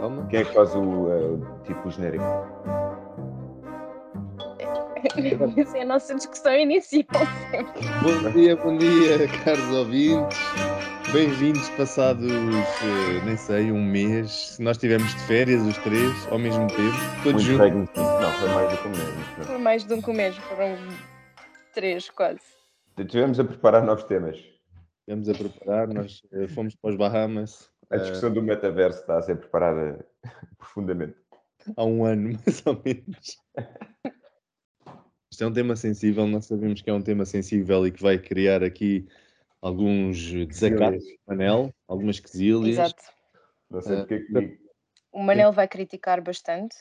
Calma. Quem é que faz o uh, tipo o genérico? Essa é a nossa discussão inicial sempre. Bom dia, bom dia, caros ouvintes. Bem-vindos passados, eh, nem sei, um mês. Se nós estivermos de férias, os três, ao mesmo tempo, todos Muito juntos. Não, foi mais do que um mês. Por mais um que o mês, foram três quase. pronto. Tivemos a preparar novos temas. Estamos a preparar, nós eh, fomos para os Bahamas A discussão do metaverso está a ser preparada profundamente. há um ano, mais ou menos. Isto é um tema sensível, nós sabemos que é um tema sensível e que vai criar aqui alguns desacatos no panel, algumas quesilhas. Exato. Não sei Eh, porque é que. O Manel vai criticar bastante.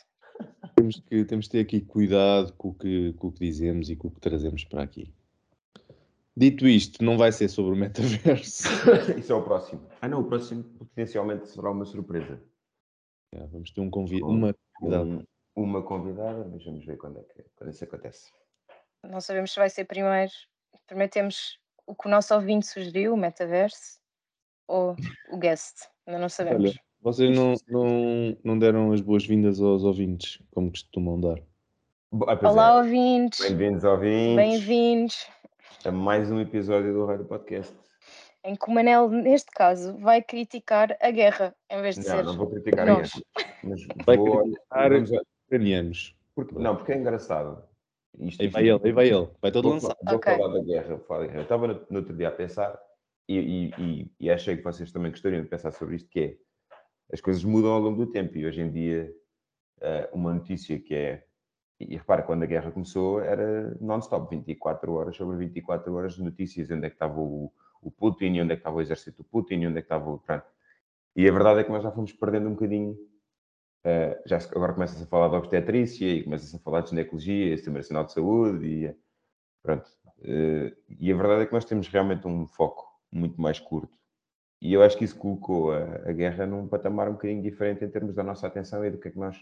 Temos que, temos que ter aqui cuidado com o, que, com o que dizemos e com o que trazemos para aqui. Dito isto, não vai ser sobre o metaverso. Isso é o próximo. Ah, não, o próximo potencialmente será uma surpresa. Já, vamos ter um convi uma convidada. Um- uma convidada, mas vamos ver quando é que quando isso acontece. Não sabemos se vai ser primeiro. Primeiro temos o que o nosso ouvinte sugeriu, o metaverso, ou o guest. Ainda não sabemos. Olha, Vocês não, não, não deram as boas-vindas aos ouvintes, como costumam dar. Ah, Olá, é. ouvintes. Bem-vindos, ouvintes, Bem-vindos. A mais um episódio do Rádio Podcast. Em que o Manel, neste caso, vai criticar a guerra, em vez de Não, ser. não vou criticar nós. ninguém. Mas Vai vou, criticar a- ucranianos. porque, não, porque é engraçado. Isto, Aí vai ele, aí vai ele. Vai todo Vou, lançar. vou Ok. falar da guerra. vou falar da guerra. Eu estava no, no outro dia a pensar e, e- e- e achei que vocês também gostariam de pensar sobre isto, que é as coisas mudam ao longo do tempo e hoje em dia eh, uma notícia que é e repara, quando a guerra começou era non-stop, 24 horas sobre 24 horas de notícias, onde é que estava o, o Putin, onde é que estava o exército do Putin, onde é que estava o. E a verdade é que nós já fomos perdendo um bocadinho. eh, já agora começa-se a falar de obstetrícia e começa-se a falar de ginecologia, Sistema Nacional de Saúde e eh, pronto. Eh, e a verdade é que nós temos realmente um foco muito mais curto. E eu acho que isso colocou a, a guerra num patamar um bocadinho diferente em termos da nossa atenção e do que é que nós,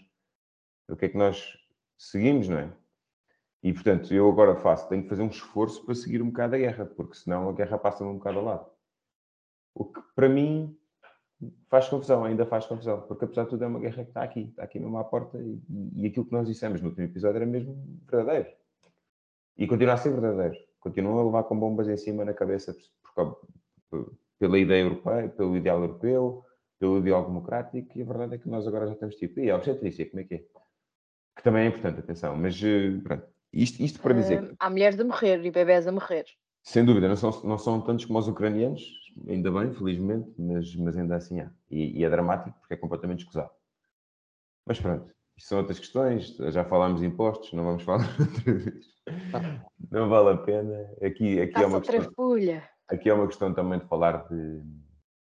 do que é que nós seguimos, não é? E portanto, eu agora faço, tenho que fazer um esforço para seguir um bocado a guerra, porque senão a guerra passa-me um bocado ao lado. O que para mim faz confusão, ainda faz confusão, porque apesar de tudo é uma guerra que está aqui, está aqui mesmo à porta e, e aquilo que nós dissemos no último episódio era mesmo verdadeiro. E continua a ser verdadeiro. Continua a levar com bombas em cima na cabeça por por- pela ideia europeia, pelo ideal europeu, pelo ideal democrático, e a verdade é que nós agora já estamos tipo, e a obstetrícia, como é que é? Que também é importante, atenção, mas eh, pronto. Isto, isto para dizer Ah, há mulheres a morrer e bebés a morrer. sem dúvida, não são, não são tantos como os ucranianos, ainda bem, felizmente, mas, mas ainda assim há. E, e é dramático porque é completamente escusado. Mas pronto, isto são outras questões, já falámos de impostos, não vamos falar outra vez. Não vale a pena. Aqui, aqui, é uma questão, folha. aqui é uma questão também de falar de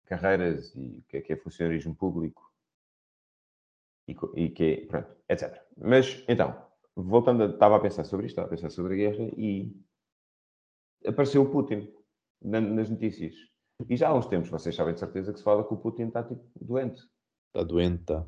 carreiras e o que é que é funcionarismo público e, e que é, pronto, etc. Mas, então, voltando, a- estava a pensar sobre isto, estava a pensar sobre a guerra e apareceu o Putin na- nas notícias. E já há uns tempos, vocês sabem de certeza que se fala que o Putin está tipo doente. Está doente, está.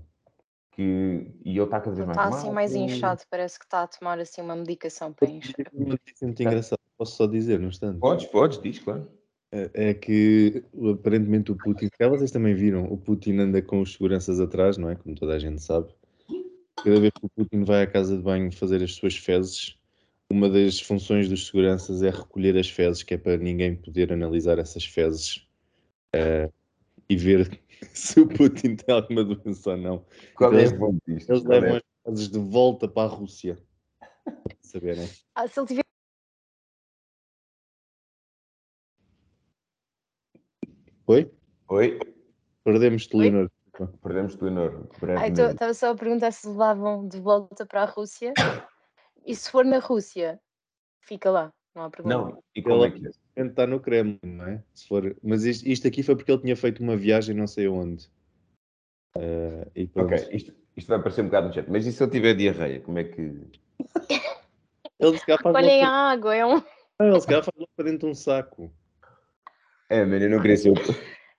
Que, e ele está cada vez mais Está assim mais inchado, parece que está a tomar assim uma medicação para inchar. Uma notícia muito engraçada, posso só dizer, no instante. Podes, podes, diz, claro. É é que aparentemente o Putin, se calhar vocês também viram, o Putin anda com os seguranças atrás, não é? Como toda a gente sabe. Cada vez que o Putin vai à casa de banho fazer as suas fezes, uma das funções dos seguranças é recolher as fezes, que é para ninguém poder analisar essas fezes eh, e ver se o Putin tem alguma doença ou não. Qual é Eles- a fonte disto? Eles Qual é? levam as fezes de volta para a Rússia. Para saberem. Ah, se ele tiver. Oi? Oi? Perdemos-te? Leonor. Perdemos-te, Leonor. Ah, estava só a perguntar se levavam de volta para a Rússia. E se for na Rússia, fica lá, não há problema. Não, e como é que é? Ele está no Kremlin, não é? Se for... Mas isto, isto aqui foi porque ele tinha feito uma viagem não sei onde. Eh, e pronto. Ok, isto, isto vai parecer um bocado no chat, mas e se ele tiver diarreia, como é que. Ele se calhar faz Olhem a água, é um. para... Ele se calhar faz para dentro de um saco. É, mano, eu não queria ser. o-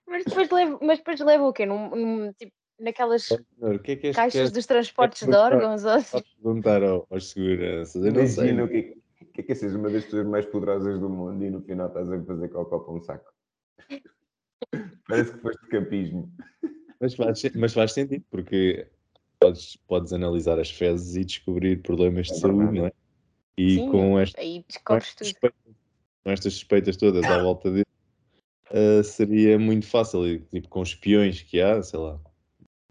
Mas depois leva, mas depois leva o quê? Num, num, tipo, naquelas que é que caixas quer dos transportes de órgãos? ou assim? perguntar ao- aos seguranças? Eu não sei. O que é que- o que é que é seres uma das pessoas mais poderosas do mundo e no final estás a fazer cocó para um saco. Parece que foste campismo. Mas faz, mas faz sentido, porque podes, podes analisar as fezes e descobrir problemas de É saúde, não é? E Sim, com, este, aí com, descobres estas tudo. suspeitas, com estas suspeitas todas à volta dele, ah, seria muito fácil. E, tipo, com os espiões que há, sei lá.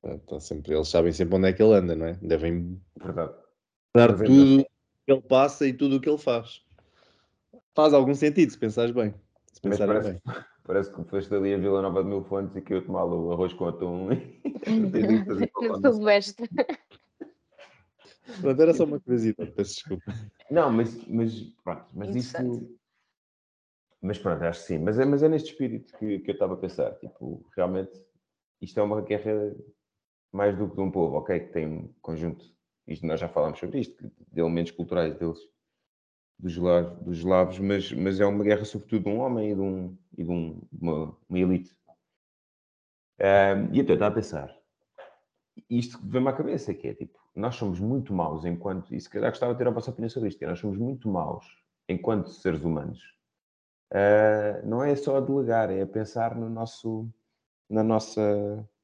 ah, tá sempre, eles sabem sempre onde é que ele anda, não é? Devem Verdade. dar é tudo que ele passa e tudo o que ele faz. Faz algum sentido, se pensares bem. Se Mas pensarem parece, bem. parece que foste ali a Vila Nova de Mil Fontes e que eu tomar o arroz com atum. No lá. Sudoeste. Pronto, era só uma curiosidade, peço desculpa. Não, mas, mas pronto, mas isso. Mas pronto, acho que sim. Mas é, mas é neste espírito que, que eu estava a pensar. Tipo, realmente, isto é uma guerra mais do que de um povo, ok? Que tem um conjunto. Isto nós já falámos sobre isto, de elementos culturais deles, dos, dos eslavos, mas, mas é uma guerra sobretudo de um homem e de, um, e de, um, uma, uma elite. Ahm, e então estava a pensar, isto vem-me à cabeça, que é tipo, nós somos muito maus enquanto, e se calhar gostava de ter a vossa opinião sobre isto, que é, nós somos muito maus enquanto seres humanos. Ah, não é só a delegar, é a pensar no nosso, na nossa,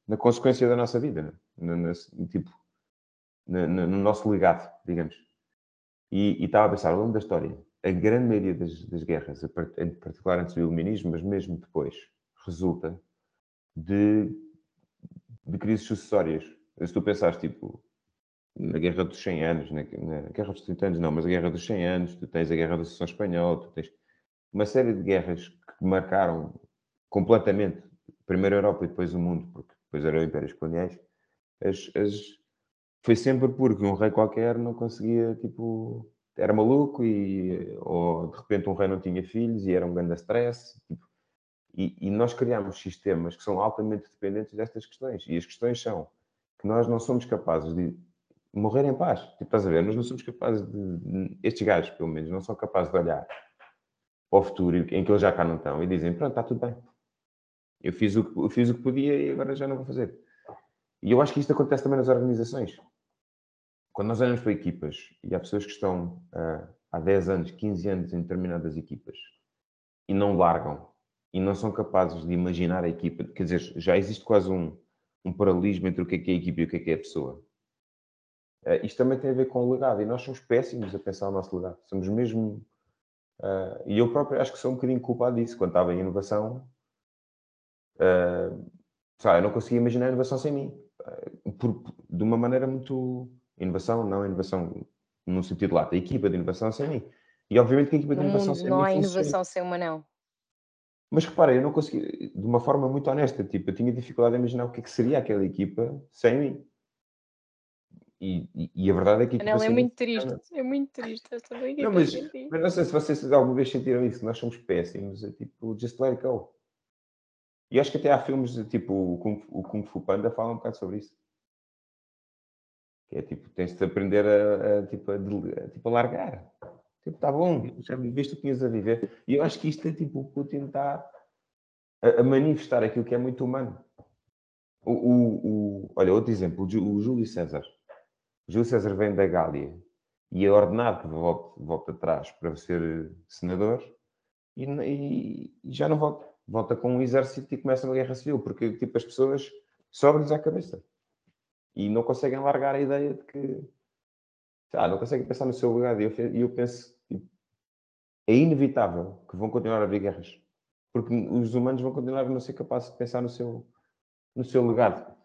na consequência da nossa vida, né? no, no- tipo, no, no- no nosso legado, digamos. E, estava a pensar, ao longo da história, a grande maioria das, das guerras, em particular antes do iluminismo, mas mesmo depois, resulta de, de crises sucessórias. Se tu pensares, tipo, na Guerra dos 100 Anos, na, na Guerra dos 30 Anos, não, mas a Guerra dos 100 Anos, tu tens a Guerra da Sucessão Espanhola, tu tens uma série de guerras que marcaram completamente, primeiro a Europa e depois o mundo, porque depois eram impérios coloniais, as, as- foi sempre porque um rei qualquer não conseguia, tipo, era maluco e, ou de repente um rei não tinha filhos e era um grande stress, tipo, e, e nós criamos sistemas que são altamente dependentes destas questões. E as questões são que nós não somos capazes de morrer em paz. Tipo, estás a ver? Nós não somos capazes de. Estes gajos, pelo menos, não são capazes de olhar para o futuro em que eles já cá não estão e dizem: Pronto, está tudo bem. Eu fiz o, eu fiz o que podia e agora já não vou fazer. E eu acho que isto acontece também nas organizações. Quando nós olhamos para equipas e há pessoas que estão ah, há 10 anos, 15 anos em determinadas equipas e não largam e não são capazes de imaginar a equipa, quer dizer, já existe quase um, um paralelismo entre o que é que é a equipa e o que é que é a pessoa. Eh, isto também tem a ver com o legado e nós somos péssimos a pensar o nosso legado. Somos mesmo. Eh, e eu próprio acho que sou um bocadinho culpado disso. Quando estava em inovação, eh, sabe, eu não conseguia imaginar a inovação sem mim. Eh, por- de uma maneira muito. Inovação, não inovação no sentido lato, a equipa de inovação sem mim. E obviamente que a equipa de No inovação sem não mim há funciona. inovação sem uma não. Mas repara, eu não consegui, de uma forma muito honesta, tipo, eu tinha dificuldade em imaginar o que é que seria aquela equipa sem mim. E, e- e a verdade é que a equipa Anela é mim muito triste. É muito triste esta Não, mas, mas não sei se vocês alguma vez sentiram isso, nós somos péssimos, é tipo, just let it go. E acho que até há filmes, de, tipo, o Kung, Fu- o Kung Fu Panda fala um bocado sobre isso. Que é tipo, tens de aprender a, a, tipo, a, a, tipo, a largar. Tipo, tá bom, já viveste o que tinhas a viver. E eu acho que isto é tipo, o Putin está a, a manifestar aquilo que é muito humano. O, o, o- olha, outro exemplo, o Júlio César. Júlio César vem da Gália e é ordenado que volte, volte atrás para ser senador e, e- e já não volta. Volta com um exército e começa uma guerra civil, porque tipo, as pessoas sobem-lhes à cabeça e não conseguem largar a ideia de que lá, não conseguem pensar no seu legado. E eu, eu penso tipo, é inevitável que vão continuar a haver guerras, porque os humanos vão continuar a não ser capazes de pensar no seu, no seu legado.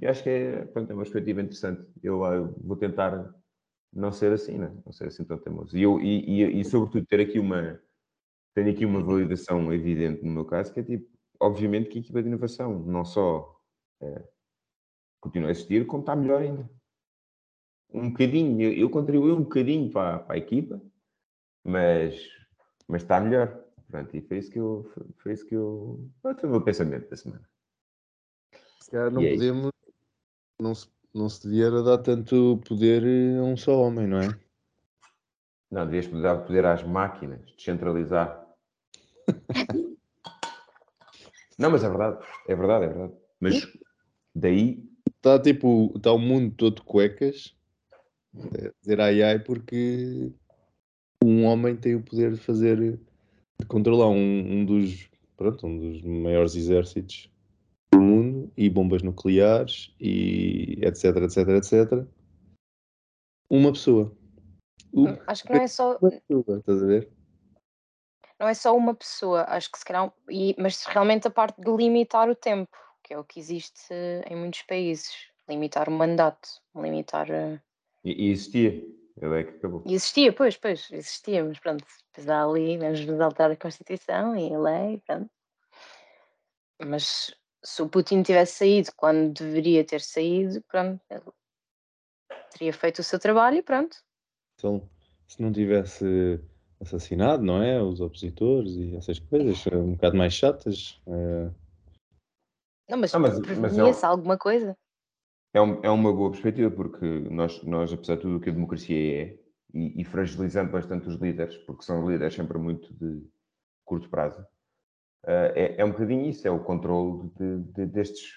E acho que é, pronto, é uma perspectiva interessante. Eu, ah, vou tentar não ser assim, né? não ser assim tão teimoso. E, eu, e, e, e, sobretudo, ter aqui uma. Tenho aqui uma validação evidente no meu caso, que é tipo, obviamente que a equipa de inovação não só eh, continua a existir, como está melhor ainda. Um bocadinho, eu, eu contribuí um bocadinho para, para a equipa, mas, mas está melhor. Pronto, e foi isso que eu. Foi, foi isso que eu. Foi o meu pensamento da semana. Se calhar não E é podemos, não se, não se devia dar tanto poder a um só homem, não é? Não, devias dar poder às máquinas, descentralizar. Não, mas é verdade, é verdade, é verdade. Mas daí, Está tipo, está o mundo todo de cuecas, a dizer ai ai, porque um homem tem o poder de fazer, de controlar um, um dos, pronto, um dos maiores exércitos do mundo e bombas nucleares e etc, etc, etc. Uma pessoa. Hum, Acho que não é só, Uma pessoa, estás a ver? não é só uma pessoa, acho que se calhar, e, mas realmente a parte de limitar o tempo, que é o que existe em muitos países, limitar o mandato, limitar. eh, E, e existia. Ele é que acabou. E existia, pois, pois, existia, mas pronto, depois há ali, vamos nos alterar a Constituição e a lei, pronto. Mas se o Putin tivesse saído quando deveria ter saído, pronto, ele teria feito o seu trabalho e pronto. Então, se não tivesse assassinado, não é? Os opositores e essas coisas, eh, um bocado mais chatas. eh, Não, mas, Ah, mas- mas é um- alguma coisa. É, um- é uma boa perspectiva, porque nós, nós, apesar de tudo o que a democracia é, e, e fragilizando bastante os líderes, porque são líderes sempre muito de curto prazo, é, é um bocadinho isso, é o controle de, de- destes,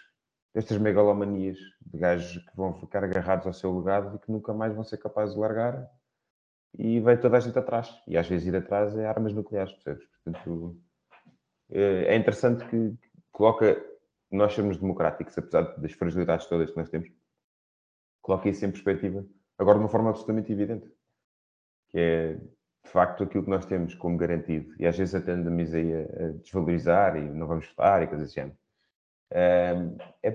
destas megalomanias, de gajos que vão ficar agarrados ao seu legado e que nunca mais vão ser capazes de largar, e vai toda a gente atrás. E às vezes ir atrás é armas nucleares, percebes? Portanto, eh, é interessante que coloca nós sermos democráticos, apesar das fragilidades todas que nós temos, coloca isso em perspectiva, agora de uma forma absolutamente evidente, que é de facto aquilo que nós temos como garantido, e às vezes até andamos aí a, desvalorizar e não vamos votar e coisas assim. É,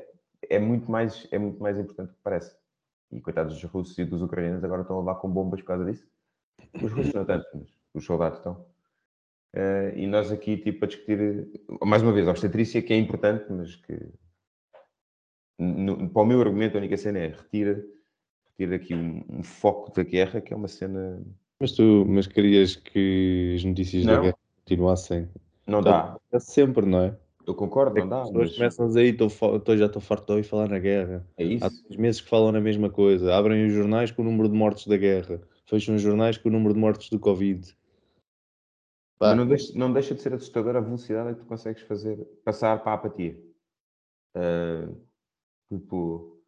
é, muito mais, é muito mais importante do que parece. E coitados dos russos e dos ucranianos agora estão a levar com bombas por causa disso. Os russos não tanto, mas os soldados estão. Eh, e nós aqui, tipo, a discutir, mais uma vez, a obstetrícia, que é importante, mas que, no- para o meu argumento, a única cena é retira, retira aqui um, um foco da guerra, que é uma cena. Mas tu mas querias que as notícias da Não. guerra continuassem? Não dá. É sempre, não é? Eu concordo, É não dá. as pessoas Mas começam a dizer aí, "Tô já estou farto de ouvir falar na guerra. é Há isso. dois meses que falam na mesma coisa. Abrem os jornais com o número de mortes da guerra. Fecham os jornais com o número de mortes do Covid. Pá, Mas não deixa, não deixa de ser assustador a velocidade a que tu consegues fazer, passar para a apatia. Ah, tipo,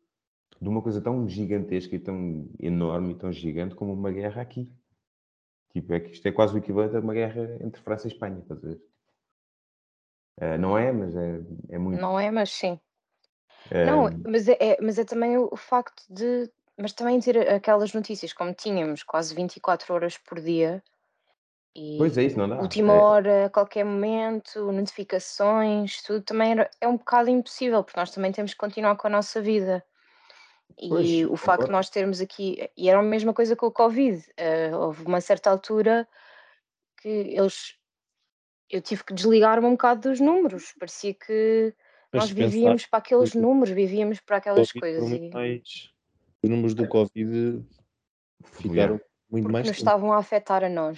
de uma coisa tão gigantesca e tão enorme e tão gigante como uma guerra aqui. Tipo, é que isto é quase o equivalente a uma guerra entre França e Espanha, estás a ver? Ah, não é, mas é, é muito. Não é, mas sim. ah, Não, mas é, é- mas é também o, facto de. Mas também ter aquelas notícias como tínhamos quase 24 horas por dia e Pois é, isso não dá. última É- hora, a qualquer momento, notificações, tudo também era- é um bocado impossível, porque nós também temos que continuar com a nossa vida. E Pois, o facto de nós termos aqui, e era a mesma coisa com o Covid, eh, houve uma certa altura que eles, eu tive que desligar-me um bocado dos números, parecia que mas nós se pensar, vivíamos para aqueles números, vivíamos para aquelas Covid coisas e, mais. Os números do Covid ficaram muito porque mais nos tempo. estavam a afetar a nós.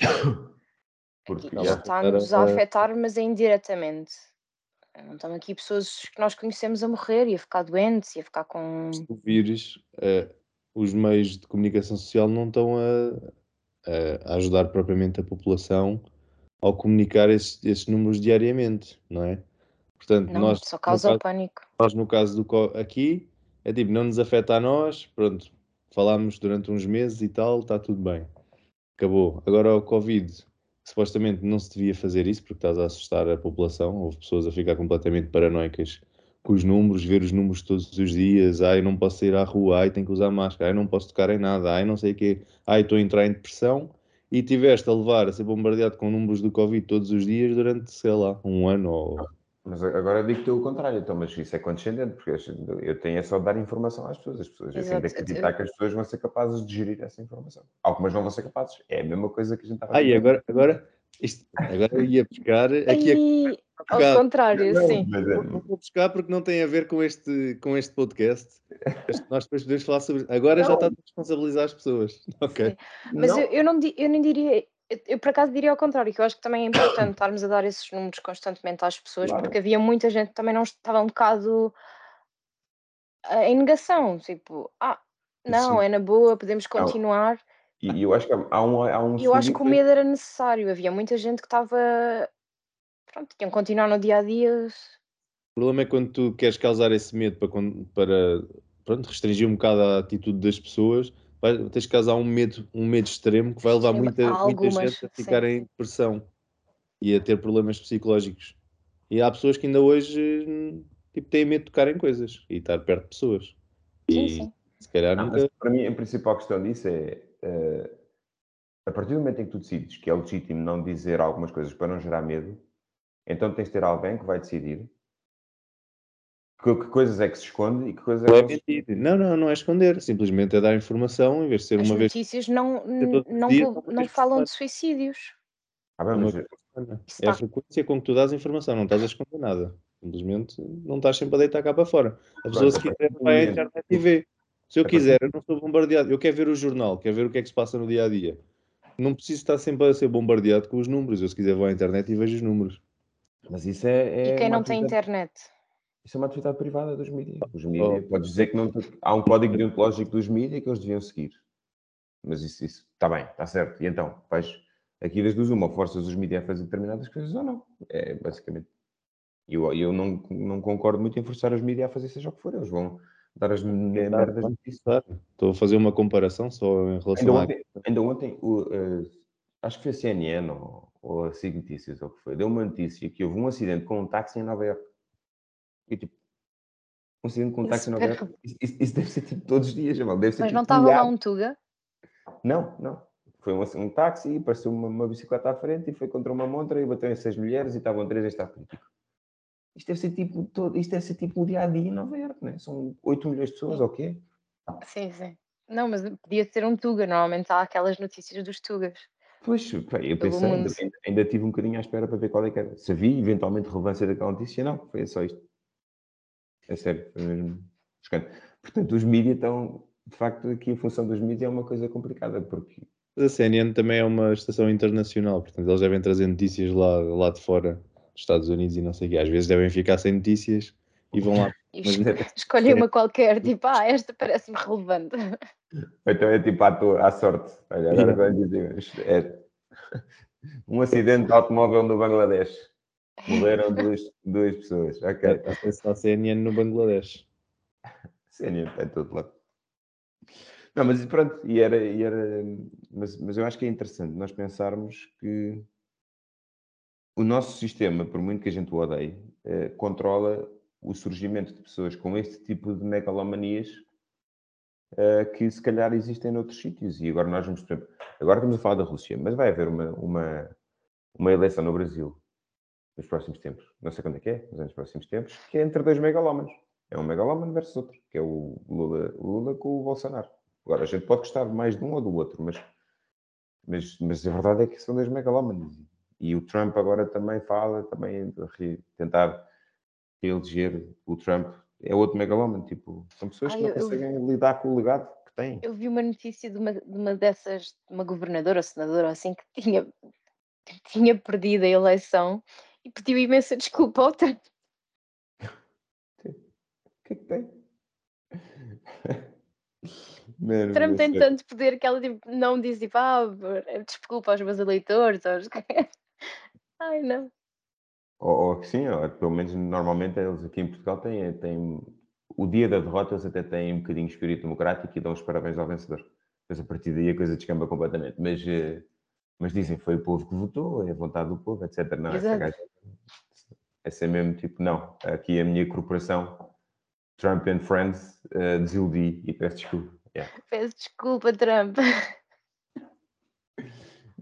Porque, yeah. está-nos a afetar, mas é indiretamente. Não estão aqui pessoas que nós conhecemos a morrer e a ficar doentes e a ficar com. tu vires, eh, os meios de comunicação social não estão a, a ajudar propriamente a população ao comunicar esses, esses números diariamente, não é? Portanto, Não, nós, só causa caso, pânico. nós, no caso do aqui, é tipo, não nos afeta a nós, pronto, falámos durante uns meses e tal, está tudo bem. Acabou. Agora o Covid, supostamente não se devia fazer isso porque estás a assustar a população, houve pessoas a ficar completamente paranoicas com os números, ver os números todos os dias, ai não posso sair à rua, ai tenho que usar máscara, ai não posso tocar em nada, ai não sei o quê, ai estou a entrar em depressão. E tiveste a levar a ser bombardeado com números do Covid todos os dias durante, sei lá, um ano ou... Mas agora digo-te o contrário, então, mas isso é condescendente, porque eu tenho é só dar informação às pessoas. As pessoas tenho de acreditar que as pessoas vão ser capazes de gerir essa informação. Algumas não vão ser capazes. É a mesma coisa que a gente estava Ai, dizer. agora, agora, isto, agora eu ia buscar aqui a Ai, ao Obrigado. contrário, Não, sim. mas é- Não vou buscar porque não tem a ver com este, com este podcast. Nós depois podemos falar sobre. Agora já Não. está a responsabilizar as pessoas. Ok. Sim. Mas não, eu, eu, não, eu nem diria, eu, eu por acaso diria ao contrário, que eu acho que também é importante estarmos a dar esses números constantemente às pessoas, Claro. porque havia muita gente que também não estava um bocado ah, em negação, tipo, ah, não, Sim. é na boa, podemos continuar. E e eu acho que há um, há um eu acho que o medo era necessário, havia muita gente que estava, pronto, tinham que continuar no dia a dia. O problema é quando tu queres causar esse medo para, para pronto, restringir um bocado a atitude das pessoas, vai, tens que causar um medo, um medo extremo que vai levar muita, muita gente a sim. ficar em depressão e a ter problemas psicológicos. E há pessoas que ainda hoje tipo, têm medo de tocar em coisas e estar perto de pessoas. Sim, E sim. se calhar Não, nunca. para mim, a principal questão disso é eh, a partir do momento em que tu decides que é legítimo não dizer algumas coisas para não gerar medo, então tens de ter alguém que vai decidir que, que coisas é que se esconde e que coisas Não é é que não se mentir. Não, não, não é esconder. Simplesmente é dar informação em vez de ser As uma vez notícias não, não, uma não por falam de suicídios. Ah, bem, mas, semana. Isso É a está- frequência com que tu dás informação, não estás a esconder nada. Simplesmente não estás sempre a deitar cá para fora. A pessoa, se quiser, vai à internet e vê. Se eu quiser, eu não sou bombardeado. Eu quero ver o jornal, quero ver o que é que se passa no dia a dia. Não preciso estar sempre a ser bombardeado com os números. Eu, se quiser, vou à internet e vejo os números. mas isso é, é e quem não tem internet? Isso é uma atividade privada dos mídias. Os Oh. mídias, podes dizer que não há um código deontológico dos mídias que eles deviam seguir. Mas isso, isso está bem, está certo. E então, vais aqui das duas, uma, forças os mídias a fazer determinadas coisas ou não. É basicamente. Eu, eu não, não concordo muito em forçar os mídias a fazer seja o que for. Eles vão dar as me- merdas notícias. Claro. Estou a fazer uma comparação só em Ainda relação a. ontem, ainda ontem o, eh, acho que foi a CNN ou, ou a SIG Notícias, ou o que foi, deu uma notícia que houve um acidente com um táxi em Nova Iorque. E tipo, acidente com táxi em Nova Super- Iorque, isso, isso- isso deve ser tipo todos os dias, jamal, deve ser Mas tipo, não estava lá um Tuga? Não, não. Foi um, um táxi, apareceu uma, uma bicicleta à frente e foi contra uma montra e bateu em seis mulheres e estavam três em estado crítico. Isto deve ser tipo, todo, isto deve ser tipo o dia a dia em Nova Iorque, né? São 8 milhões de pessoas, Sim. quê? Sim, sim. Não, mas podia ser um Tuga. Normalmente há aquelas notícias dos Tugas. Pois, eu pensei, ainda- ainda tive um bocadinho à espera para ver qual é que era. Se havia eventualmente relevância daquela notícia, não, foi só isto. É sério, foi mesmo chocante. Portanto, os mídias estão, de facto, aqui a função dos mídias é uma coisa complicada, porque Mas a CNN também é uma estação internacional, portanto, eles devem trazer notícias lá, lá de fora, dos Estados Unidos e não sei o quê. Às vezes devem ficar sem notícias e vão lá. E Mas- es- escolhem uma qualquer, tipo, ah, esta parece-me relevante. então é tipo à, toa, à sorte. Olha, agora Yeah. vai dizer, isto é um acidente de automóvel no Bangladesh. Morreram duas, duas pessoas. Ok. Acesso à CNN no Bangladesh. CNN está em todo lado. Não, mas pronto, e era, e era mas, mas eu acho que é interessante nós pensarmos que o nosso sistema, por muito que a gente o odeie, eh, controla o surgimento de pessoas com este tipo de megalomanias eh, que se calhar existem noutros sítios. E agora nós vamos, agora estamos a falar da Rússia, mas vai haver uma, uma, uma eleição no Brasil nos próximos tempos, não sei quando é que é, mas é nos próximos tempos, que é entre dois megalómanos. É um megalómano versus outro, que é o Lula, o Lula com o Bolsonaro. Agora, a gente pode gostar mais de um ou do outro, mas, mas, mas a verdade é que são dois megalómanos. E o Trump agora também fala, também de tentar eleger o Trump. É outro megalómano, tipo, são pessoas Ai, que não eu- eu- conseguem lidar com o legado que têm. Eu vi uma notícia de uma, de uma dessas, de uma governadora ou senadora assim, que tinha, que tinha perdido a eleição e pediu imensa desculpa ao Trump. O que é que tem? Mano, Trump tem tanto poder que ela tipo, não diz tipo, ah, desculpa aos meus eleitores. Aos... Ai, não. Ou, ou sim, ou, pelo menos normalmente eles aqui em Portugal têm, têm o dia da derrota, eles até têm um bocadinho de espírito democrático e dão os parabéns ao vencedor. Depois a partir daí a coisa descamba completamente. Mas, eh, mas dizem foi o povo que votou, é a vontade do povo, etc. Não, essa Exato. Gaja é ser mesmo tipo, não, aqui a minha corporação Trump and Friends eh, desiludi e peço desculpa. Yeah. Peço desculpa, Trump.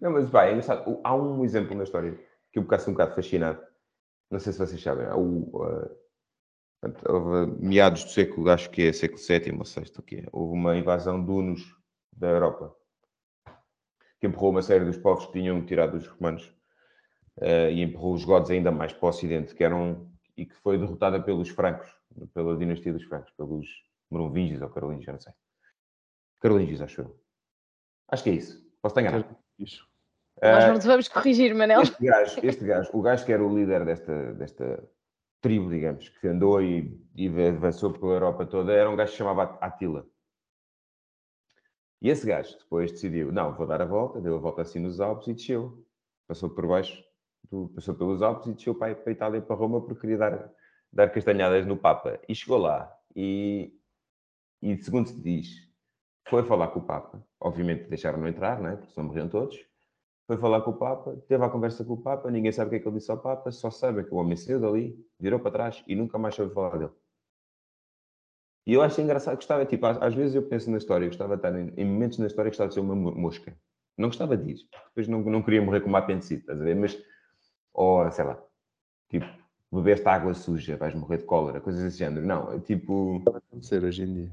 Não, mas vai, é engraçado. Há um exemplo na história que eu ficasse um bocado fascinado. Não sei se vocês sabem. Há o, uh, houve meados do século, acho que é século VII ou VI, o que é. Houve uma invasão de hunos da Europa que empurrou uma série dos povos que tinham tirado os romanos uh, e empurrou os godos ainda mais para o ocidente, que eram e que foi derrotada pelos francos, pela dinastia dos francos, pelos merovingios ou carolingios, já não sei. Carolingios, acho eu. Acho que é isso. Posso estar enganado. Isso. Nós Uh, não te vamos corrigir, Manel. este gajo, este gajo, o gajo que era o líder desta, desta tribo, digamos, que andou e, e avançou pela Europa toda, era um gajo que se chamava Atila. E esse gajo depois decidiu, não, vou dar a volta, deu a volta assim nos Alpes e desceu. Passou por baixo, passou pelos Alpes e desceu para, para a Itália para Roma porque queria dar, dar castanhadas no Papa. E chegou lá e, e segundo se diz, foi falar com o Papa. Obviamente deixaram-no entrar, não é? porque senão morriam todos. foi falar com o Papa, teve a conversa com o Papa, ninguém sabe o que é que ele disse ao Papa, só sabe que o homem saiu dali, virou para trás e nunca mais soube falar dele. E eu acho engraçado, gostava, tipo, às, às vezes eu penso na história, gostava de estar em, em momentos na história, gostava de ser uma mosca. Não gostava disso, depois não, não queria morrer com uma apendicite, estás a ver? Mas, ou sei lá, tipo, bebeste água suja, vais morrer de cólera, coisas desse género. Não, é tipo. Pode acontecer hoje em dia.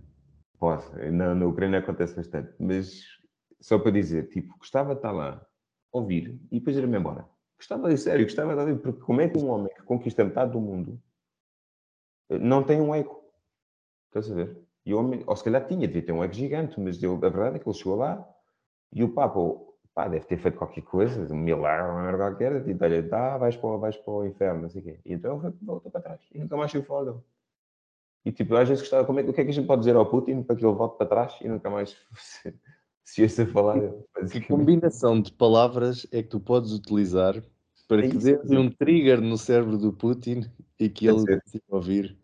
Pode, na, na Ucrânia acontece bastante, mas só para dizer, tipo, gostava de estar lá, ouvir e depois ir-me embora. Gostava de sério, gostava de ouvir, porque como é que um homem que conquista metade do mundo eh, não tem um eco? Estás a ver? E o homem, ou se calhar tinha, devia ter um eco gigante, mas ele, a verdade é que ele chegou lá e o Papa, pá, deve ter feito qualquer coisa, um milagre, uma merda qualquer, e olha, dá, vais para, vais para o inferno, não sei o quê. E então ele voltou para trás e nunca mais se dele. E tipo, às vezes gostava, como é, o que é que a gente pode dizer ao Putin para que ele volte para trás e nunca mais se ouça falar Que combinação de palavras é que tu podes utilizar para é que dê um trigger no cérebro do Putin e que ele consiga ouvir?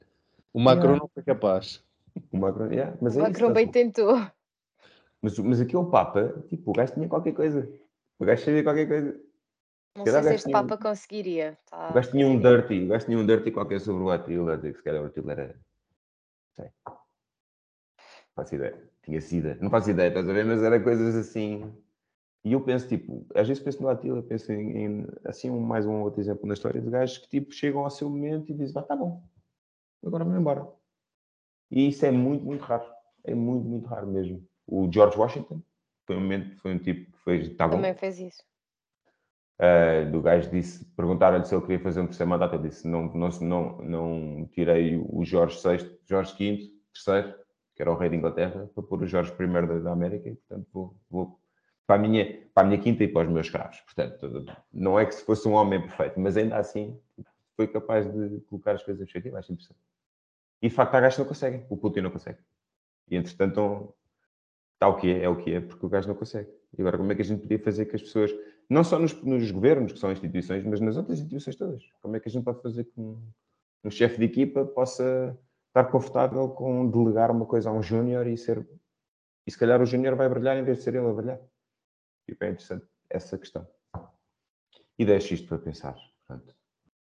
O Macron yeah. não foi capaz. O Macron, yeah, mas o é Macron bem tentou. Mas, mas aqui o Papa, tipo, o gajo tinha qualquer coisa. O gajo sabia qualquer coisa. Não sei se este. Papa conseguiria. Tá. O gajo tinha um dirty, o gajo tinha um dirty qualquer sobre o Atila, que se calhar o Atila era. Não sei. Não faço ideia. Tinha sida. Não faço ideia, estás a ver? Mas era coisas assim. E eu penso, tipo, às vezes penso no Atila, penso em, em assim, um, mais um outro exemplo na história de gajos que, tipo, chegam ao seu momento e dizem, ah, tá bom, agora vou embora. E isso é muito, muito raro. É muito, muito raro mesmo. O George Washington foi um momento, foi um tipo que fez. Tá Também fez isso. Uh, do gajo disse, perguntaram-lhe se ele queria fazer um terceiro mandato, ele disse, não, não, não, não tirei o Jorge VI, Jorge V, terceiro, que era o rei de Inglaterra, para pôr o Jorge I da, da América, e portanto vou, vou para, a minha, para a minha quinta e para os meus escravos. Portanto, não é que se fosse um homem perfeito, mas ainda assim foi capaz de colocar as coisas em perspectiva, acho interessante. E de facto há gajos que não conseguem, o Putin não consegue. E entretanto está o que é, é o que é, porque o gajo não consegue. E agora, como é que a gente podia fazer que as pessoas, não só nos, nos governos, que são instituições, mas nas outras instituições todas, como é que a gente pode fazer que um, um chefe de equipa possa estar confortável com delegar uma coisa a um júnior e ser. E se calhar o júnior vai brilhar em vez de ser ele a brilhar. E é interessante essa questão. E deixo isto para pensar. Portanto,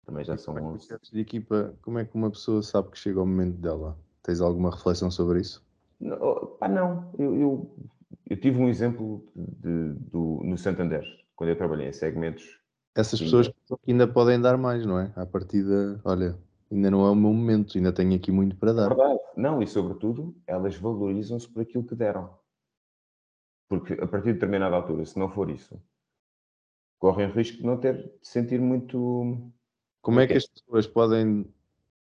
também já são 11. de equipa, como é que uma pessoa sabe que chega o momento dela? Tens alguma reflexão sobre isso? Não, pá, não. Eu, eu, eu, tive um exemplo de, do, no Santander, quando eu trabalhei em segmentos. Essas pessoas que ainda podem dar mais, não é? À partida, olha, ainda não é o meu momento, ainda tenho aqui muito para dar. Verdade. Não, e sobretudo, elas valorizam-se por aquilo que deram. Porque a partir de determinada altura, se não for isso, correm o risco de não ter, de sentir muito. Como é que as pessoas podem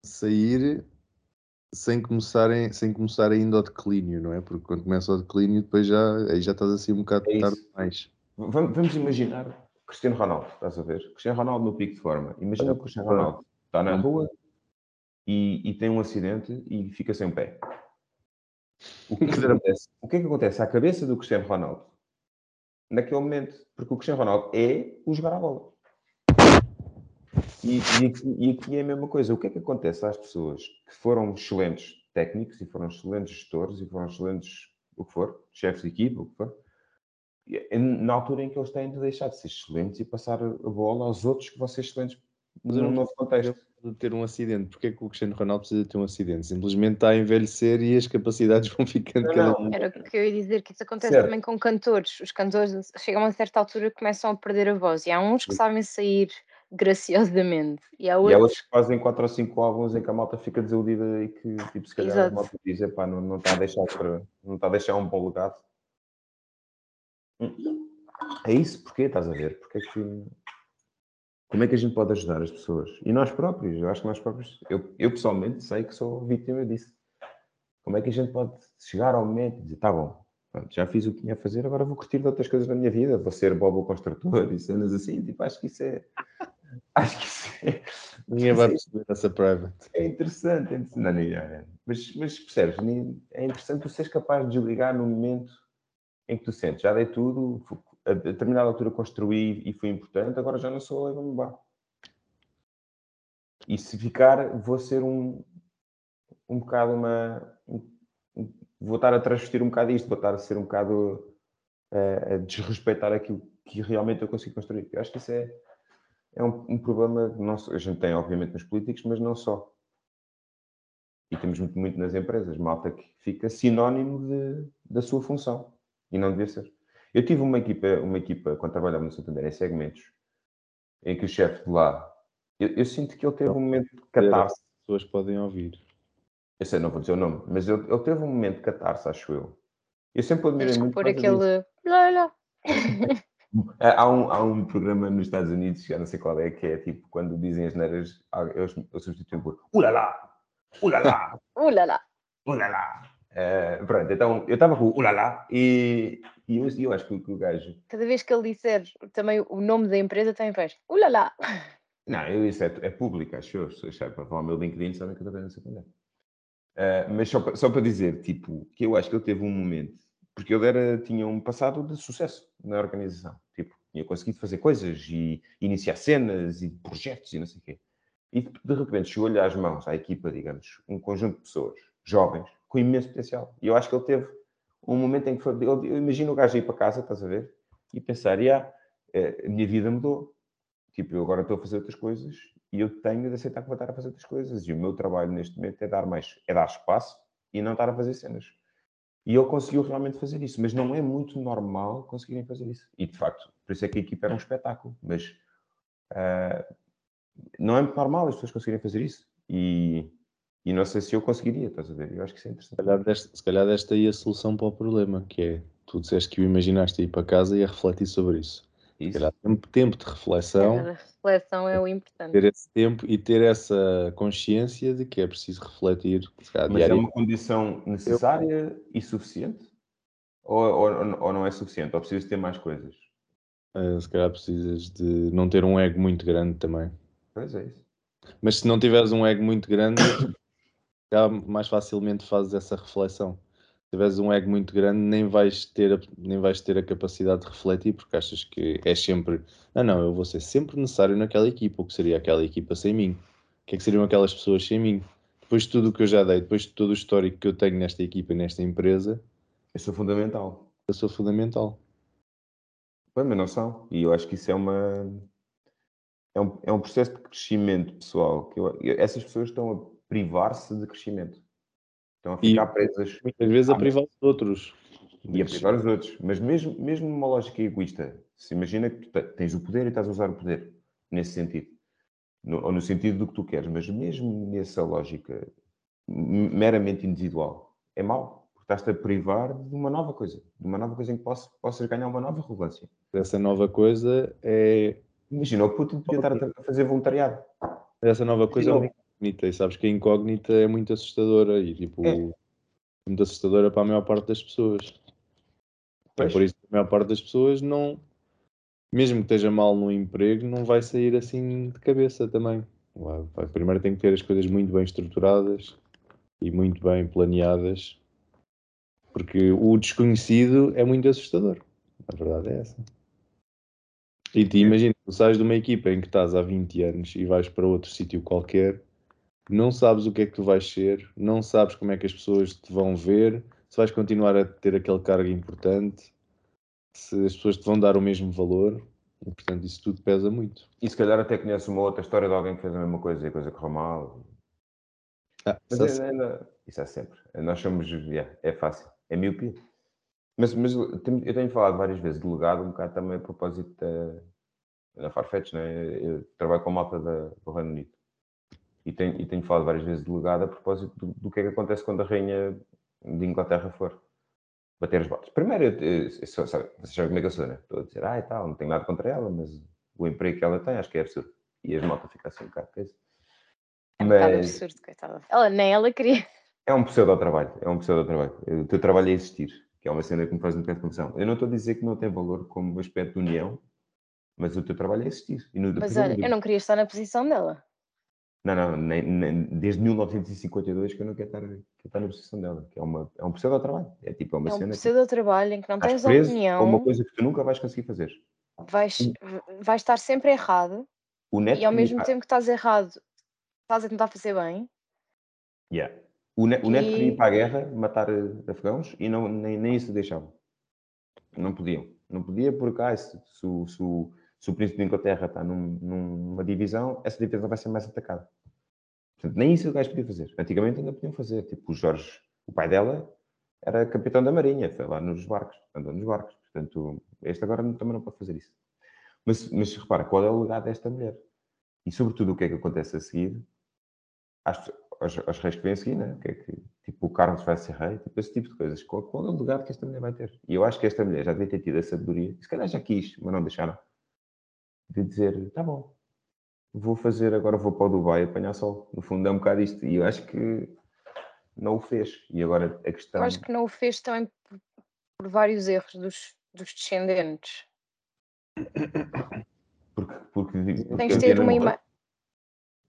sair sem começarem, sem começar ainda ao declínio, não é? Porque quando começa o declínio, depois já, aí já estás assim um bocado é tarde demais. Vamos, vamos imaginar Cristiano Ronaldo, estás a ver? Cristiano Ronaldo no pico de forma. Imagina que o Cristiano Ronaldo está na rua e, e, tem um acidente e fica sem um pé. O que, é que acontece? o que é que acontece à cabeça do Cristiano Ronaldo naquele momento? Porque o Cristiano Ronaldo é o jogar a bola. E, e, aqui, e, aqui, é a mesma coisa. O que é que acontece às pessoas que foram excelentes técnicos e foram excelentes gestores e foram excelentes, o que for, chefes de equipa, o que for, na altura em que eles têm de deixar de ser excelentes e passar a bola aos outros que vão ser excelentes num novo contexto. De ter um acidente, porque é que o Cristiano Ronaldo precisa ter um acidente? Simplesmente está a envelhecer e as capacidades vão ficando cada vez. Era o que eu ia dizer, que isso acontece certo. também com cantores. Os cantores chegam a uma certa altura e começam a perder a voz, e há uns que sabem sair graciosamente. E há outros... e elas fazem 4 ou 5 álbuns em que a malta fica desiludida e que, tipo, se calhar Exato. a malta diz, pá, não, não está a deixar para, não está a deixar um bom legado. É isso, porquê estás a ver? Porque é que, como é que a gente pode ajudar as pessoas? E nós próprios, eu acho que nós próprios, eu, eu pessoalmente sei que sou vítima disso. Como é que a gente pode chegar ao momento e dizer, tá bom, Pronto, já fiz o que tinha a fazer, agora vou curtir de outras coisas na minha vida, vou ser Bobo Construtor e cenas assim, tipo, acho que isso é, Acho que sim. Ninguém vai perceber essa private. É interessante, é interessante. Não, não, não. Mas, mas percebes, é interessante tu seres capaz de desligar no momento em que tu sentes. Já dei tudo, a determinada altura construí e foi importante, agora já não sou, leva-me bar. E se ficar, vou ser um, um bocado uma. Um, vou estar a transvestir um bocado isto, vou estar a ser um bocado a, a desrespeitar aquilo que realmente eu consigo construir. Eu acho que isso é, é um, um problema que não, a gente tem, obviamente, nos políticos, mas não só. E temos muito, muito nas empresas, malta que fica sinónimo de, da sua função. E não devia ser. Eu tive uma equipa, uma equipa quando trabalhava no Santander, em segmentos, em que o chefe de lá, eu, eu, sinto que ele teve um momento de catarse. As pessoas podem ouvir. Eu sei, não vou dizer o nome, mas ele, ele teve um momento de catarse, acho eu. Eu sempre admirei Tens muito. por aquele. Lá, lá. Há um, há um programa nos Estados Unidos, já não sei qual é, que é tipo, quando dizem as neiras, eles, eles substituem por ulala, ulala, Uh, lá, lá. ulala. Uh, pronto, então eu estava com ulala e, e eu, eu acho que, o- que o gajo. Cada vez que ele disser também o nome da empresa, também faz. Uh, lá, lá. Não, eu, isso é, é público, acho eu. Se achar para falar o meu LinkedIn, sabem que eu também não sei quando é. Uh, mas só para, só para dizer, tipo, que eu acho que ele teve um momento, porque ele era, tinha um passado de sucesso na organização. Tipo, tinha conseguido fazer coisas e iniciar cenas e projetos e não sei o quê. E de repente chegou-lhe às mãos, à equipa, digamos, um conjunto de pessoas, jovens, com imenso potencial. E eu acho que ele teve um momento em que foi. Eu, eu imagino o gajo ir para casa, estás a ver? E pensar, "Ya, eh, a minha vida mudou. Tipo, eu agora estou a fazer outras coisas e eu tenho de aceitar que vou estar a fazer outras coisas. E o meu trabalho neste momento é dar mais, é dar espaço e não estar a fazer cenas. E ele conseguiu realmente fazer isso, mas não é muito normal conseguirem fazer isso. E de facto, por isso é que a equipa era um espetáculo. Mas ah, não é muito normal as pessoas conseguirem fazer isso. E, e não sei se eu conseguiria, estás a ver? Eu acho que isso é interessante. Se calhar, deste, se calhar desta aí a solução para o problema, que é tu disseste que o imaginaste ir para casa e a refletir sobre isso. Isso. tempo, tempo de reflexão, A reflexão é o importante. ter esse tempo e ter essa consciência de que é preciso refletir Mas é diariamente. uma condição necessária e suficiente? Ou, ou, ou não é suficiente? Ou precisas ter mais coisas? Uh, se calhar precisas de não ter um ego muito grande também. Pois é isso. Mas se não tiveres um ego muito grande, já mais facilmente fazes essa reflexão. Se tiveres um ego muito grande, nem vais ter a, nem vais ter a capacidade de refletir, porque achas que é sempre, não, não, eu vou ser sempre necessário naquela equipa. O que seria aquela equipa sem mim? O que é que seriam aquelas pessoas sem mim? Depois de tudo o que eu já dei, depois de todo o histórico que eu tenho nesta equipa e nesta empresa, Eu sou fundamental. eu sou fundamental. Pois, mas não são. E eu acho que isso é uma. É um, é um processo de crescimento pessoal. Que eu- essas pessoas estão a privar-se de crescimento. Estão a E- ficar presas Muitas vezes a Ah, privar os outros. e a privar os outros. Mas mesmo, mesmo numa lógica egoísta, se imagina que tens o poder e estás a usar o poder nesse sentido. No- ou no sentido do que tu queres, mas mesmo nessa lógica meramente individual, é mau. Porque estás-te a privar de uma nova coisa. De uma nova coisa em que poss- possas ganhar uma nova relevância. Essa nova coisa é Imagina, o Putin podia estar a fazer voluntariado. Essa nova coisa é Sim, uma incógnita, e sabes que a incógnita é muito assustadora e tipo, É. muito assustadora para a maior parte das pessoas. É Pois. por isso que a maior parte das pessoas não, mesmo que esteja mal no emprego, não vai sair assim de cabeça também. Vai- vai- primeiro tem que ter as coisas muito bem estruturadas e muito bem planeadas, porque o desconhecido é muito assustador. A verdade é essa. E te imagina, tu sais de uma equipa em que estás há 20 anos e vais para outro sítio qualquer, não sabes o que é que tu vais ser, não sabes como é que as pessoas te vão ver, se vais continuar a ter aquele cargo importante, se as pessoas te vão dar o mesmo valor, e, portanto isso tudo pesa muito. E se calhar até conhece uma outra história de alguém que fez a mesma coisa e a coisa correu mal. Ah, Mas só é, se- ainda- isso é sempre. Nós somos. yeah, é fácil. É miopia. Mas, mas eu tenho eu tenho falado várias vezes de legado, um bocado também a propósito da, da Farfetch, né? eu trabalho com a malta da, do Reino Unido. E tenho, e tenho falado várias vezes de legado a propósito do, do que é que acontece quando a rainha de Inglaterra for bater as botas. Primeiro, eu, eu, eu, só- sabe, vocês sabem como é que eu sou, né? Estou a dizer, ah, e tal, não tenho nada contra ela, mas o emprego que ela tem acho que é absurdo. E as malta ficam assim um bocado coisa. É um bocado Mas absurdo, coitada. Ela nem ela queria. é um pseudo-trabalho, é um pseudo-trabalho. O teu trabalho é existir, que é uma cena que me faz um bocado de confusão. Eu não estou a dizer que não tem valor como aspecto de união, mas o teu trabalho é existir. E Mas olha, eu não queria estar na posição dela. Não, não, nem- nem- desde 1952 que eu não quero estar, quero estar na posição dela, que é, uma, é um pseudo-trabalho. É tipo, é uma É um pseudo-trabalho em que não tens preso a opinião, uma coisa que tu nunca vais conseguir fazer. vais, vais estar sempre errado e ao mesmo tempo que estás errado, estás a tentar fazer bem. Yeah. O, ne- o neto queria ir para a guerra, matar eh, afegãos, e não, nem, nem isso deixavam. Não podiam. Não podia porque ah, se, se, o- se se o príncipe de Inglaterra está num- numa divisão, essa divisão vai ser mais atacada. Portanto, nem isso o gajo podia fazer. Antigamente ainda podiam fazer. Tipo, o Jorge, o pai dela, era capitão da marinha, foi lá nos barcos, andou nos barcos. Portanto, este agora também não pode fazer isso. Mas, mas repara, qual é o legado desta mulher? E sobretudo o que é que acontece a seguir às, aos, aos reis que vêm a seguir, né? Que é que, tipo, o Carlos vai ser rei, tipo, esse tipo de coisas. Qual, qual é o legado que esta mulher vai ter? E eu acho que esta mulher já devia ter tido a sabedoria, se calhar já quis, mas não deixaram, de dizer, tá bom, vou fazer, agora vou para o Dubai apanhar sol. No fundo é um bocado isto. E eu acho que não o fez. E agora a questão... Eu acho que não o fez também por, por vários erros dos, dos descendentes. Porque, porque, porque Tens de ter uma imagem.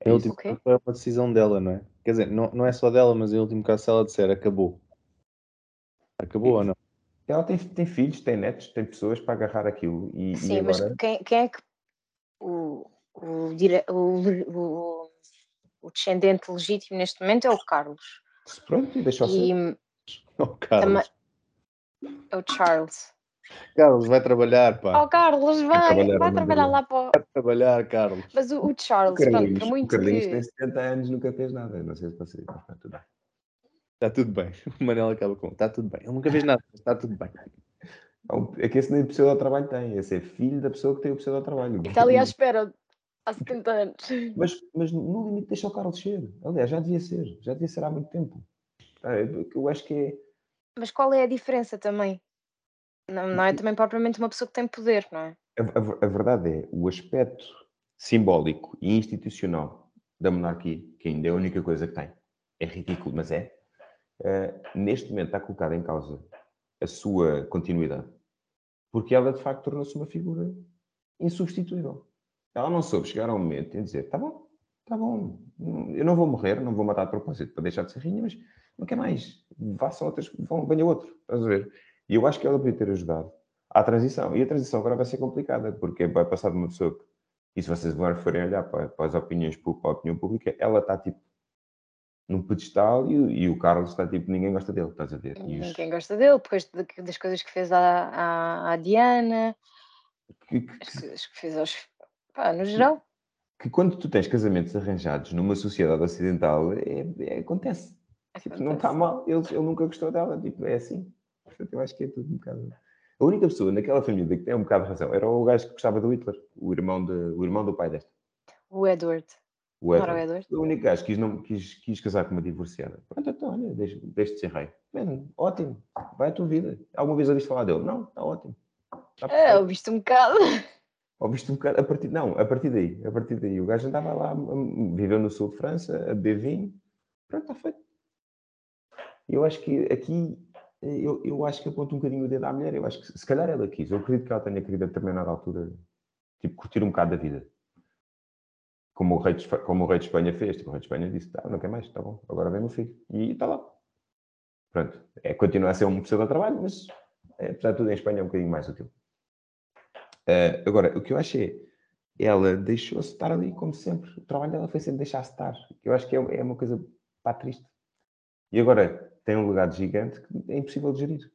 Em último o quê? caso, foi uma decisão dela, não é? Quer dizer, não, não é só dela, mas em último caso, se ela disser acabou. Acabou ou não? Ela tem, tem filhos, tem netos, tem pessoas para agarrar aquilo. E, e Sim, mas agora... quem, quem é que o, o, dire- o, o, o descendente legítimo neste momento é o Carlos. Pronto, e deixou E ser. Oh, Carlos. também é o Charles. Carlos, vai trabalhar, pá. Oh, Carlos, vai, trabalhar vai trabalhar lá para o... Vai trabalhar, Carlos. Mas o, o O Charles, pronto, Carlinhos, por o muito Carlinhos que... tem 70 anos, nunca fez nada. Não sei se vocês. Mas pronto, tudo bem. Está tudo bem. O Manel acaba com. Está tudo bem. Ele nunca fez nada, mas está tudo bem. Não, É que esse nem pseudo trabalho tem. Esse é filho da pessoa que tem o pseudo trabalho. Está ali à espera há 70 anos. Mas, mas no limite deixa o Carlos ser. Aliás, já devia ser. Já devia ser há muito tempo. Ah, Eu acho que é. Mas qual é a diferença também? Não, não é também propriamente uma pessoa que tem poder, não é? A, a- a verdade é, o aspecto simbólico e institucional da monarquia, que ainda é a única coisa que tem, é ridículo, mas é, eh, neste momento está colocada em causa a sua continuidade, porque ela de facto tornou-se uma figura insubstituível. Ela não soube chegar a um momento e dizer: tá bom, tá bom, eu não vou morrer, não vou matar de propósito para deixar de ser rainha, mas não quer mais, façam outras, vão, venha outro, estás a ver? E eu acho que ela podia ter ajudado à transição. E a transição agora vai ser complicada, porque vai passar de uma pessoa que, e se vocês agora forem olhar para, para as opiniões, para a opinião pública, ela está tipo num pedestal e, o- e o Carlos está tipo, ninguém gosta dele, estás a ver? E os- Ninguém gosta dele, depois de- das coisas que fez à, à, à Diana, que, que- as coisas que fez aos. Pá, no geral. que quando tu tens casamentos arranjados numa sociedade ocidental, é, é- acontece. Tipo, não está acontece. mal, ele, ele nunca gostou dela, tipo, é assim. Portanto, eu acho que é tudo um bocado. A única pessoa naquela família que tem um bocado de razão era o gajo que gostava do Hitler, o irmão, de, o irmão do pai desta. O Edward. O Não era o Edward. Edward? O único gajo que quis, não, quis, quis casar com uma divorciada. Pronto, então, olha, deixa, de ser rei. Ótimo, vai a tua vida. Alguma vez ouviste falar dele? Não, está ótimo. Está É, ouviste um bocado. Ouviste um bocado, a partir, não, a partir daí, a partir daí. O gajo andava lá, hum, viveu no sul de França, a beber vinho. Pronto, está feito. Eu acho que aqui, eu, eu acho que aponto um bocadinho o dedo à mulher. Eu acho que se calhar ela quis. Eu acredito que ela tenha querido a determinada altura, tipo, curtir um bocado da vida. Como o rei de, como o rei de Espanha fez. Tipo, o rei de Espanha disse, tá, não quer mais, está bom, agora vem o filho. E está lá. Pronto. É, continua a ser um pseudo trabalho, mas é, apesar de tudo em Espanha é um bocadinho mais útil. Eh, agora, o que eu achei, ela deixou-se estar ali como sempre. O trabalho dela foi sempre deixar-se estar. Eu acho que é, é uma coisa pá, triste. E agora tem um legado gigante que é impossível de gerir.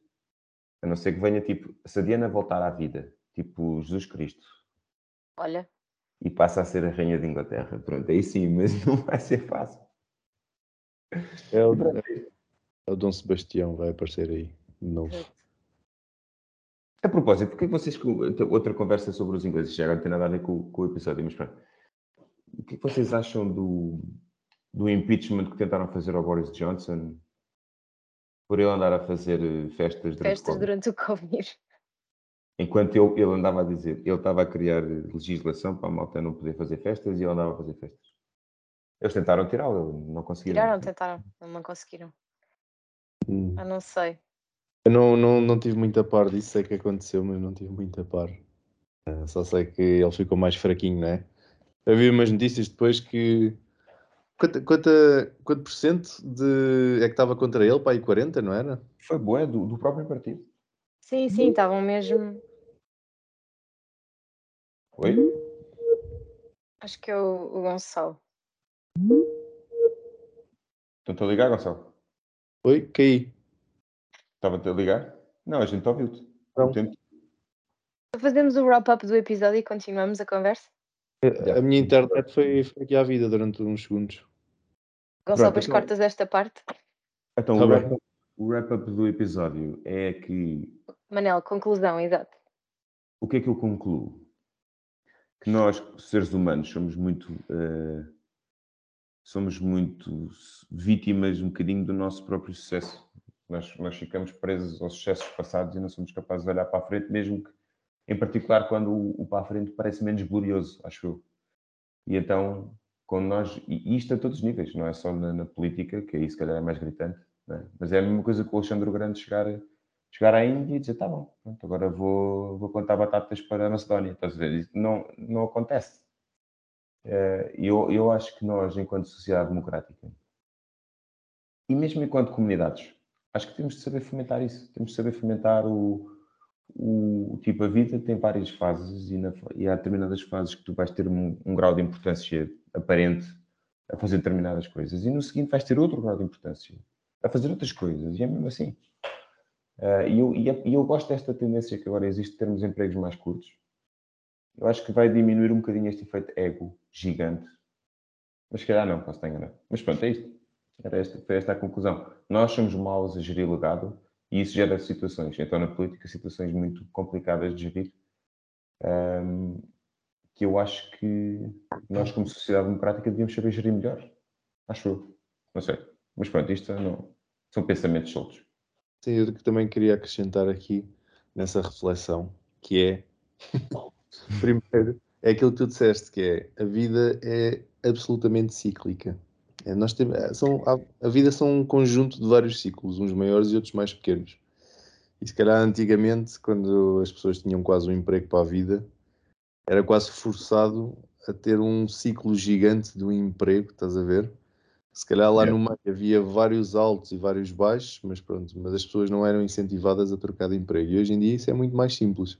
A não ser que venha, tipo, se a Diana voltar à vida, tipo Jesus Cristo, Olha, e passa a ser a rainha de Inglaterra. Pronto, aí sim, mas não vai ser fácil. É o, é o Dom Sebastião, vai aparecer aí de novo. A propósito, porque é que vocês. Outra conversa sobre os ingleses, já não tem nada a ver com, com o episódio, mas pronto. O que é que vocês acham do, do impeachment que tentaram fazer ao Boris Johnson por ele andar a fazer eh, festas durante o festas Covid? durante o Covid. Enquanto ele, ele andava a dizer, ele estava a criar legislação para a malta não poder fazer festas e ele andava a fazer festas. Eles tentaram tirá-lo, não conseguiram. Tiraram, tentaram, não conseguiram. Hum. Ah, não sei. Eu não, não, não tive muita par disso, sei que aconteceu, mas não tive muita par. Ah, Só sei que ele ficou mais fraquinho, não é? Havia umas notícias depois que. Quanto, quanto, quanto por cento de, é que estava contra ele? Para aí 40, não era? Foi boa é do, do próprio partido. Sim, sim, estavam mesmo. Oi? Acho que é o, o Gonçalo. Estão-te a ligar, Gonçalo? Oi, caí. Estava-te a ligar? Não, a gente ouviu-te. Fazemos o wrap-up do episódio e continuamos a conversa? A, a minha internet foi, foi aqui à vida durante uns segundos. Gonçalo, Pronto, depois cortas esta parte. Então, Tá o wrap-up do episódio é que Manel, conclusão, exato. o que é que eu concluo? Que nós, seres humanos, somos muito eh, somos muito vítimas um bocadinho do nosso próprio sucesso. Nós, nós ficamos presos aos sucessos passados e não somos capazes de olhar para a frente, mesmo que, em particular, quando o, o para a frente parece menos glorioso, acho eu. E então, quando nós, e isto a todos os níveis, não é só na, na política, que aí se calhar é mais gritante, é? mas é a mesma coisa que o Alexandre Grande chegar, chegar à Índia e dizer: tá bom, pronto, agora vou, vou plantar batatas para a Macedónia. Estás a ver? Isso não, não acontece. Eh, eu, eu acho que nós, enquanto sociedade democrática, e mesmo enquanto comunidades, acho que temos de saber fomentar isso. Temos de saber fomentar o, o tipo, a vida tem várias fases e, na, e há determinadas fases que tu vais ter um, um grau de importância aparente a fazer determinadas coisas e no seguinte vais ter outro grau de importância a fazer outras coisas e é mesmo assim. Eh, e, eu, e, é- e eu gosto desta tendência que agora existe de termos empregos mais curtos. Eu acho que vai diminuir um bocadinho este efeito ego gigante. Mas se calhar não, posso estar enganado. Mas pronto, é isto. Era esta, foi esta a conclusão. Nós somos maus a gerir legado e isso gera situações. Então, na política, situações muito complicadas de gerir. ahm, que eu acho que nós, como sociedade democrática, devíamos saber gerir melhor. Acho eu. Não sei. Mas pronto, isto não, são pensamentos soltos. Sim, eu que também queria acrescentar aqui nessa reflexão, que é primeiro, é aquilo que tu disseste, que é a vida é absolutamente cíclica. É, nós temos, é, são, a, a vida são um conjunto de vários ciclos, uns maiores e outros mais pequenos. E se calhar antigamente, quando as pessoas tinham quase um emprego para a vida, era quase forçado a ter um ciclo gigante de um emprego, estás a ver? Se calhar lá Yeah. no meio havia vários altos e vários baixos, mas pronto, mas as pessoas não eram incentivadas a trocar de emprego. E hoje em dia isso é muito mais simples.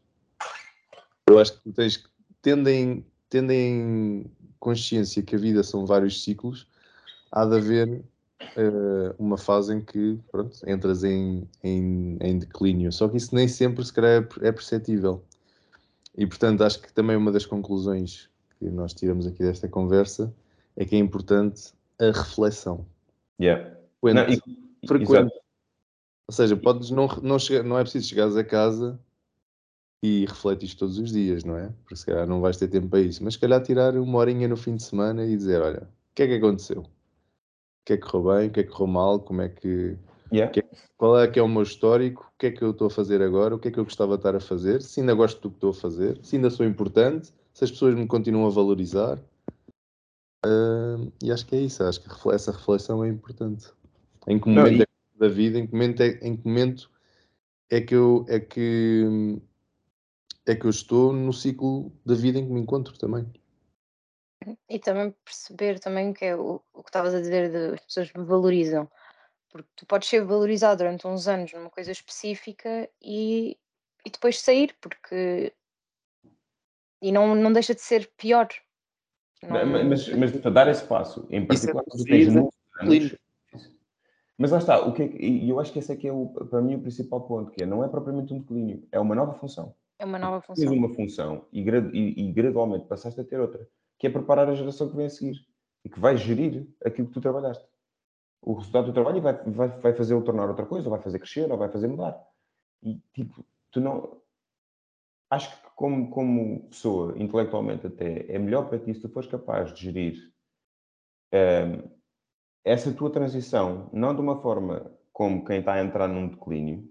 Eu acho que tu tens que, tendo em, tendo em consciência que a vida são vários ciclos, há de haver eh, uma fase em que pronto, entras em, em, em declínio. Só que isso nem sempre se calhar é, é perceptível. E portanto acho que também uma das conclusões que nós tiramos aqui desta conversa é que é importante a reflexão. Yeah. Frequente, Não, e- frequente. exato. Ou seja, podes não, não, chegar, não é preciso chegares a casa e refletir todos os dias, não é? Porque se calhar não vais ter tempo para isso. Mas se calhar tirar uma horinha no fim de semana e dizer, olha, o que é que aconteceu? O que é que correu bem? O que é que correu mal? Como é que... Yeah. Qual é que é o meu histórico? O que é que eu estou a fazer agora? O que é que eu gostava de estar a fazer? Se ainda gosto do que estou a fazer? Se ainda sou importante? Se as pessoas me continuam a valorizar? Ah, e acho que é isso. Acho que essa reflexão é importante. Em que Não, momento e- é que- da vida, em que momento é, em que momento é que eu é que é que eu estou no ciclo da vida em que me encontro também. E também perceber também que é o, o que estavas a dizer de as pessoas me valorizam. Porque tu podes ser valorizado durante uns anos numa coisa específica e, e depois sair, porque e não, não deixa de ser pior. Não- Mas, mas para dar esse passo, em é particular, tu sair tens da muitos anos. Mas lá está, o que é que- e eu acho que esse é que é o, para mim o principal ponto, que é, não é propriamente um declínio, é uma nova função. é uma nova Tens função. uma função e, e- e gradualmente passaste a ter outra, que é preparar a geração que vem a seguir e que vai gerir aquilo que tu trabalhaste. O resultado do trabalho vai, vai, vai fazê-lo tornar outra coisa, ou vai fazer crescer, ou vai fazer mudar. E tipo, tu não. Acho que como, como pessoa, intelectualmente até, é melhor para ti se tu fores capaz de gerir ehm, essa tua transição, não de uma forma como quem está a entrar num declínio,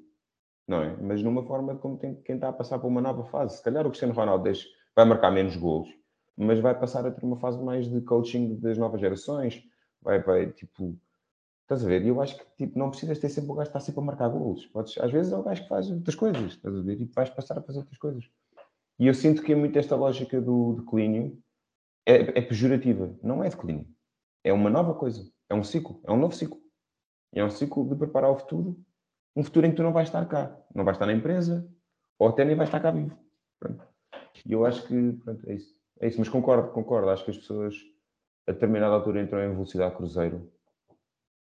não é? Mas numa forma como tem- quem está a passar por uma nova fase. Se calhar o Cristiano Ronaldo vai marcar menos golos, mas vai passar a ter uma fase mais de coaching das novas gerações. Vai, vai, tipo, estás a ver? E eu acho que tipo, não precisas ter sempre o gajo que está sempre a marcar golos. Podes, às vezes é o gajo que faz outras coisas, estás a ver? E vais passar a fazer outras coisas. E eu sinto que é muito esta lógica do declínio é, é pejorativa. Não é declínio. É uma nova coisa. É um ciclo. É um novo ciclo. É um ciclo de preparar o futuro. Um futuro em que tu não vais estar cá. Não vais estar na empresa. Ou até nem vais estar cá vivo. Pronto. E eu acho que pronto, é isso. É isso. Mas concordo, concordo. Acho que as pessoas a determinada altura entram em velocidade cruzeiro.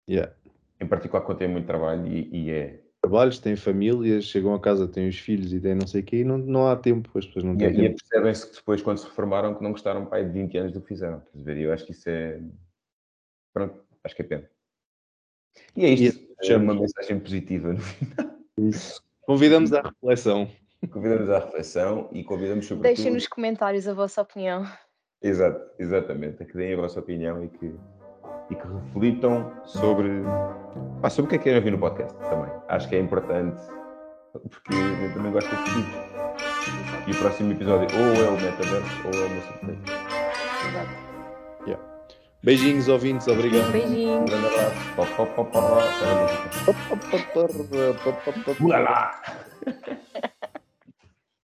Yeah. Em particular quando têm muito trabalho e, e é trabalhos, têm famílias, chegam a casa, têm os filhos e têm não sei o quê, e não, não há tempo, as pessoas não têm e tempo. percebem-se que depois, quando se reformaram, que não gostaram pai, de 20 anos do que fizeram. Estás eu acho que isso é. Pronto, acho que é pena. E é isto. E É uma mensagem positiva. no fim. Convidamos à reflexão. Convidamos à reflexão e convidamos sobretudo. Deixem nos comentários a vossa opinião. Exato, exatamente. A que deem a vossa opinião e que, e que reflitam sobre, pá, sobre o que é que querem ouvir no podcast também. Acho que é importante, porque eu também gosto de tudo. E o próximo episódio ou é o metaverso ou é o sorteio. Exato. Beijinhos, ouvintes, obrigado. Um Beijinhos. grande abraço. Ulala!